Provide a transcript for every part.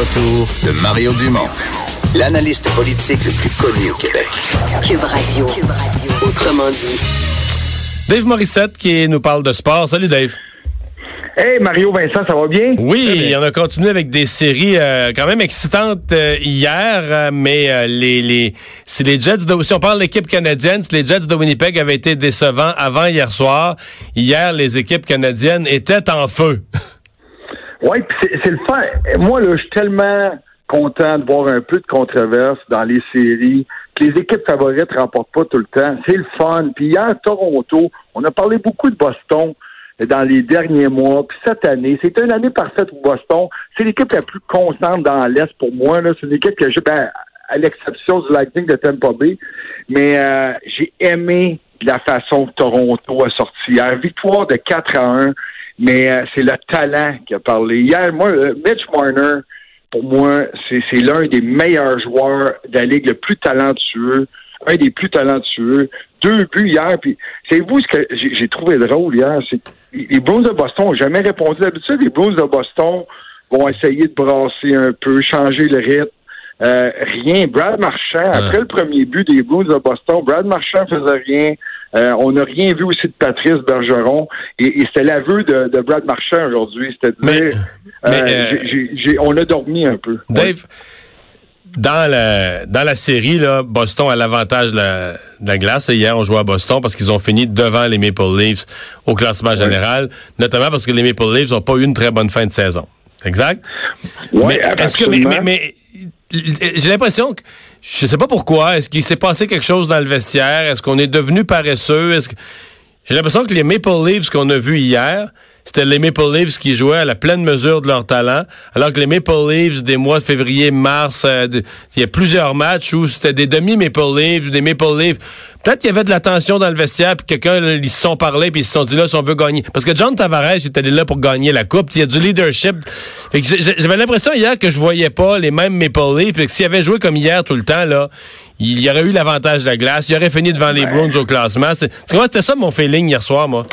Retour de Mario Dumont, l'analyste politique le plus connu au Québec. Cube Radio. Autrement dit. Dave Morissette qui nous parle de sport. Salut Dave. Hey Mario Vincent, ça va bien? Oui, on a continué avec des séries euh, quand même excitantes euh, hier, euh, mais euh, les, les c'est les Jets de si on parle de l'équipe canadienne, les Jets de Winnipeg avaient été décevants avant hier soir. Hier, les équipes canadiennes étaient en feu. Oui, c'est c'est le fun. Moi, là, je suis tellement content de voir un peu de controverse dans les séries, que les équipes favorites ne remportent pas tout le temps. C'est le fun. Puis hier, Toronto, on a parlé beaucoup de Boston dans les derniers mois. Puis cette année, c'était une année parfaite pour Boston. C'est l'équipe la plus constante dans l'Est pour moi. C'est une équipe que j'ai, ben, à l'exception du Lightning de Tampa Bay. Mais euh, j'ai aimé la façon que Toronto a sorti hier. Victoire de 4 à 1, mais euh, c'est le talent qui a parlé. Hier, moi, euh, Mitch Marner, pour moi, c'est c'est l'un des meilleurs joueurs de la Ligue, le plus talentueux, un des plus talentueux. Deux buts hier, puis c'est vous ce que j'ai j'ai trouvé drôle hier, c'est les Bruins de Boston n'ont jamais répondu. D'habitude, les Bruins de Boston vont essayer de brasser un peu, changer le rythme. Euh, rien. Brad Marchand, après le premier but des Blues de Boston, Brad Marchand faisait rien. Euh, on n'a rien vu aussi de Patrice Bergeron. Et, et c'était l'aveu de, de Brad Marchand aujourd'hui. C'était de Mais- dire, mais, euh, euh, on a dormi un peu. Dave, dans la, dans la série, là, Boston a l'avantage de la, de la glace. Hier, on jouait à Boston parce qu'ils ont fini devant les Maple Leafs au classement général, notamment parce que les Maple Leafs n'ont pas eu une très bonne fin de saison. Exact? Mais que mais, absolument. mais, mais j'ai l'impression que je sais pas pourquoi. Est-ce qu'il s'est passé quelque chose dans le vestiaire? Est-ce qu'on est devenu paresseux? Est-ce que j'ai l'impression que les Maple Leafs qu'on a vus hier, c'était les Maple Leafs qui jouaient à la pleine mesure de leur talent, alors que les Maple Leafs des mois de février, mars, euh, de- il y a plusieurs matchs où c'était des demi Maple Leafs, des Maple Leafs. Peut-être qu'il y avait de la tension dans le vestiaire, puis quelqu'un ils se sont parlé, puis ils se sont dit là si on veut gagner. Parce que John Tavares est allé là pour gagner la coupe. Il y a du leadership. Fait que j'avais l'impression hier que je voyais pas les mêmes Maple Leafs, puis que s'il avait joué comme hier tout le temps là, il y aurait eu l'avantage de la glace, il aurait fini devant les Browns au classement. C'est- c'était ça mon feeling hier soir, moi.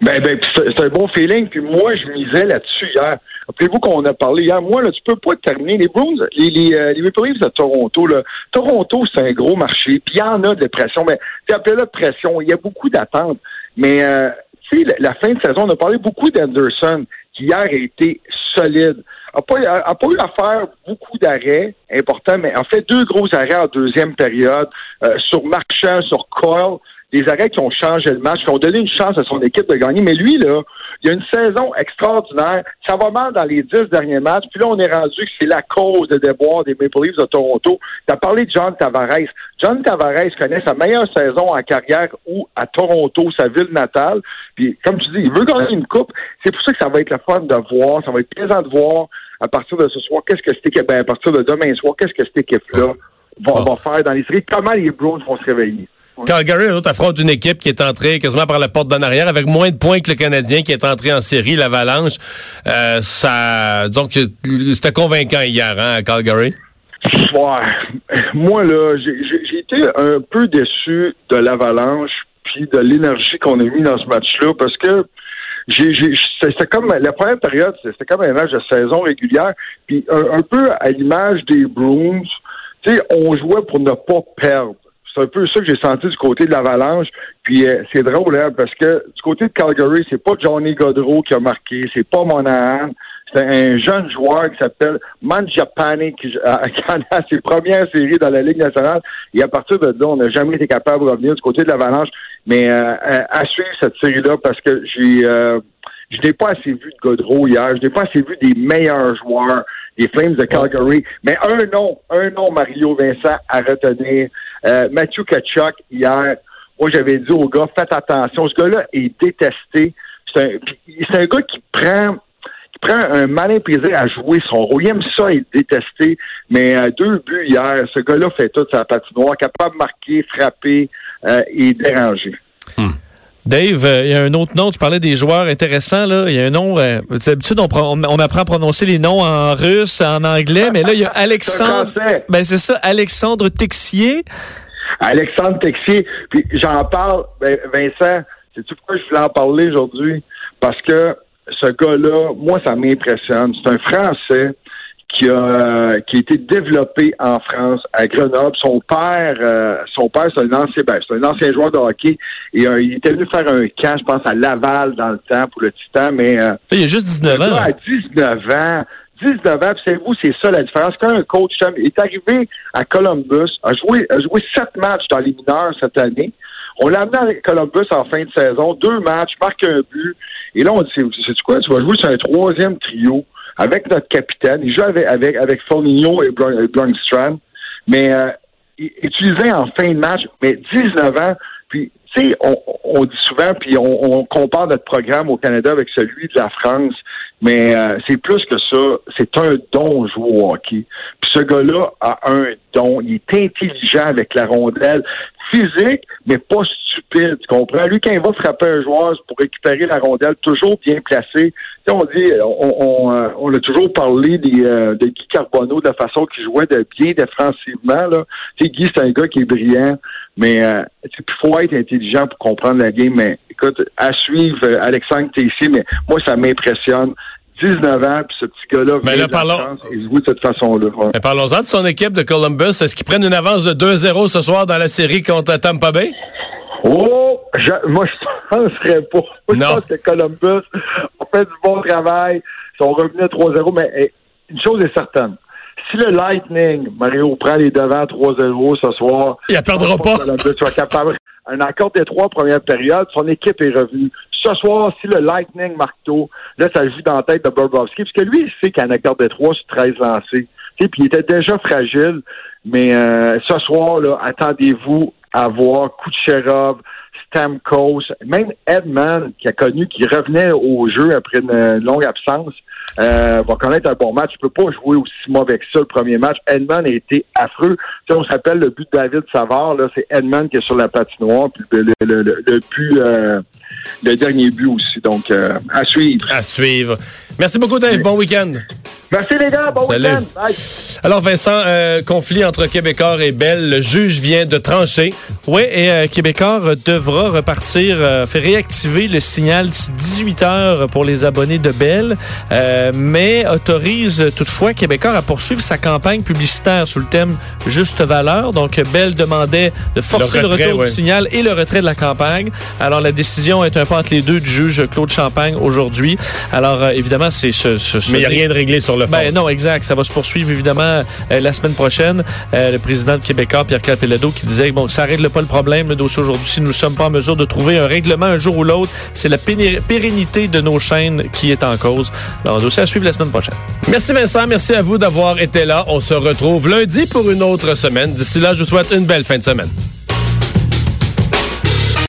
Ben, ben, c'est un bon feeling. Puis moi, je misais là-dessus hier. Rappelez-vous qu'on a parlé hier. Moi, là, tu peux pas terminer. Les Bruins, les, les, euh, les Maple Leafs de Toronto, là. Toronto, c'est un gros marché. Puis il y en a de pression. Mais tu appelles de pression. Il y a beaucoup d'attentes. Mais, euh, tu sais, la, fin de saison, on a parlé beaucoup d'Anderson, qui hier a été solide. A pas, a, a pas eu à faire beaucoup d'arrêts importants, mais en fait deux gros arrêts en deuxième période euh, sur Marchand, sur Coyle des arrêts qui ont changé le match, qui ont donné une chance à son équipe de gagner. Mais lui, là, il a une saison extraordinaire. Ça va mal dans les dix derniers matchs. Puis là, on est rendu que c'est la cause des déboires des Maple Leafs de Toronto. Tu as parlé de John Tavares. John Tavares connaît sa meilleure saison en carrière ou à Toronto, sa ville natale. Puis, comme tu dis, il veut gagner une coupe. C'est pour ça que ça va être le fun de voir. Ça va être plaisant de voir à partir de ce soir, qu'est-ce que cette équipe, ben, à partir de demain soir, qu'est-ce que cette équipe-là va, va faire dans les séries. Comment les Browns vont se réveiller? Calgary, l'autre affronte une équipe qui est entrée quasiment par la porte d'en arrière avec moins de points que le Canadien qui est entré en série, l'Avalanche. Euh, ça, que c'était convaincant hier, hein, à Calgary. Ouais. Moi, là, j'ai été un peu déçu de l'avalanche puis de l'énergie qu'on a mis dans ce match-là parce que c'était comme la première période, c'était comme un match de saison régulière, puis un, un peu à l'image des Bruins, tu sais, on jouait pour ne pas perdre. C'est un peu ça que j'ai senti du côté de l'Avalanche. Puis euh, c'est drôle, hein, parce que du côté de Calgary, c'est pas Johnny Godreau qui a marqué, c'est pas Monahan. C'est un jeune joueur qui s'appelle Manjapane qui, qui en a ses premières séries dans la Ligue nationale. Et à partir de là, on n'a jamais été capable de revenir du côté de l'Avalanche. Mais euh, à, à suivre cette série-là parce que j'ai euh, je n'ai pas assez vu de Godreau hier. Je n'ai pas assez vu des meilleurs joueurs des Flames de Calgary. Mais un nom, un nom, Mario Vincent, à retenir. Euh, Matthew Kachuk, hier, moi, j'avais dit aux gars, faites attention. Ce gars-là est détesté. C'est un, un gars qui prend qui prend un malin plaisir à jouer son rôle. Il aime ça et détester, mais euh, deux buts hier, ce gars-là fait toute sa patinoire, capable de marquer, frapper euh, et déranger. Dave, euh, il y a un autre nom, tu parlais des joueurs intéressants, là. Il y a un nom, euh, d'habitude, on, on, on apprend à prononcer les noms en russe, en anglais, mais là, il y a Alexandre. Ben, c'est ça, Alexandre Texier. Alexandre Texier, puis j'en parle, ben, Vincent, c'est-tu pourquoi je voulais en parler aujourd'hui? Parce que ce gars-là, moi, ça m'impressionne. C'est un Français qui a qui a été développé en France, à Grenoble. Son père, euh, son père, c'est un ancien, ben, c'est un ancien joueur de hockey. Et euh, il était venu faire un camp, je pense, à Laval dans le temps pour le Titan, mais euh, Il a juste 19 le gars ans. à 19 ans. 19 ans, savez-vous, c'est ça la différence. Quand un coach est arrivé à Columbus, a joué, a joué sept matchs dans les mineurs cette année. On l'a amené à Columbus en fin de saison, deux matchs, marque un but. Et là, on dit, c'est quoi? Tu vas jouer sur un troisième trio avec notre capitaine. Il joue avec, avec, avec et Blundstrand. Mais euh, il- utilisé en fin de match, mais 19 ans. Puis, tu sais, on, on dit souvent, puis on, on compare notre programme au Canada avec celui de la France, mais euh, c'est plus que ça. C'est un don jouer au hockey. Puis ce gars-là a un don. Il est intelligent avec la rondelle, physique, mais pas stupide. Tu comprends? Lui, quand il va frapper un joueur pour récupérer la rondelle, toujours bien placé. Tu sais, on dit, on, on, euh, on a toujours parlé des, euh, de Guy Carbonneau, de la façon qu'il jouait de bien défensivement. Là. Tu sais, Guy, c'est un gars qui est brillant, mais euh, il faut être intelligent pour comprendre la game. Mais écoute, à suivre, euh, Alexandre Tessier, mais moi, ça m'impressionne. 19 ans, puis ce petit gars-là Mais là, parlons- joue de cette façon-là. Ouais. Mais parlons-en de son équipe de Columbus. Est-ce qu'ils prennent une avance de 2-0 ce soir dans la série contre Tampa Bay? Oh, je, moi, je ne penserais pas. Moi, Non. Je pense que Columbus a fait du bon travail. Ils sont revenus à 3-0, mais une chose est certaine. Si le Lightning, Mario, prend les devants 3-0 ce soir, Il la perdra je pas. Columbus soit capable. Un accord des trois premières périodes, son équipe est revenue. Ce soir, si le Lightning marque tôt, là, ça joue dans la tête de Bobrovski, parce que lui, il sait qu'un accord des trois sur 13 lancés. Tu Puis il était déjà fragile, mais euh, ce soir, là, attendez-vous à voir Kucherov, Stamkos, même Edman, qui a connu, qui revenait au jeu après une longue absence, euh, va connaître un bon match. Il peut pas jouer aussi mauvais que ça le premier match. Edman a été affreux. Tu sais, on se rappelle le but de David Savard, là, c'est Edman qui est sur la patinoire, puis le, le, le, le but, euh, le dernier but aussi. Donc, euh, à suivre. À suivre. Merci beaucoup, Dave. Bon week-end. Merci les gars, bon Salut. week-end. Bye. Alors, Vincent, euh, conflit entre Québécois et Bell. Le juge vient de trancher. Oui, et euh, Québécois devra repartir, euh, faire réactiver le signal d'ici 18 heures pour les abonnés de Bell, euh, mais autorise toutefois Québécois à poursuivre sa campagne publicitaire sous le thème Juste valeur. Donc, Bell demandait de forcer Le retour ouais. du signal et le retrait de la campagne. Alors, la décision est un peu entre les deux du juge Claude Champagne aujourd'hui. Alors, euh, évidemment, c'est ce, ce, ce- Mais il n'y a rien de réglé sur le fond. ben non, exact. Ça va se poursuivre évidemment euh, la semaine prochaine. Euh, le président de Québécois, Pierre Calpelado, qui disait bon, que ça règle pas le problème, le dossier aujourd'hui. Si nous ne sommes pas en mesure de trouver un règlement un jour ou l'autre, c'est la pérennité de nos chaînes qui est en cause. Alors, dossier à suivre la semaine prochaine. Merci Vincent, merci à vous d'avoir été là. On se retrouve lundi pour une autre semaine. D'ici là, je vous souhaite une belle fin de semaine.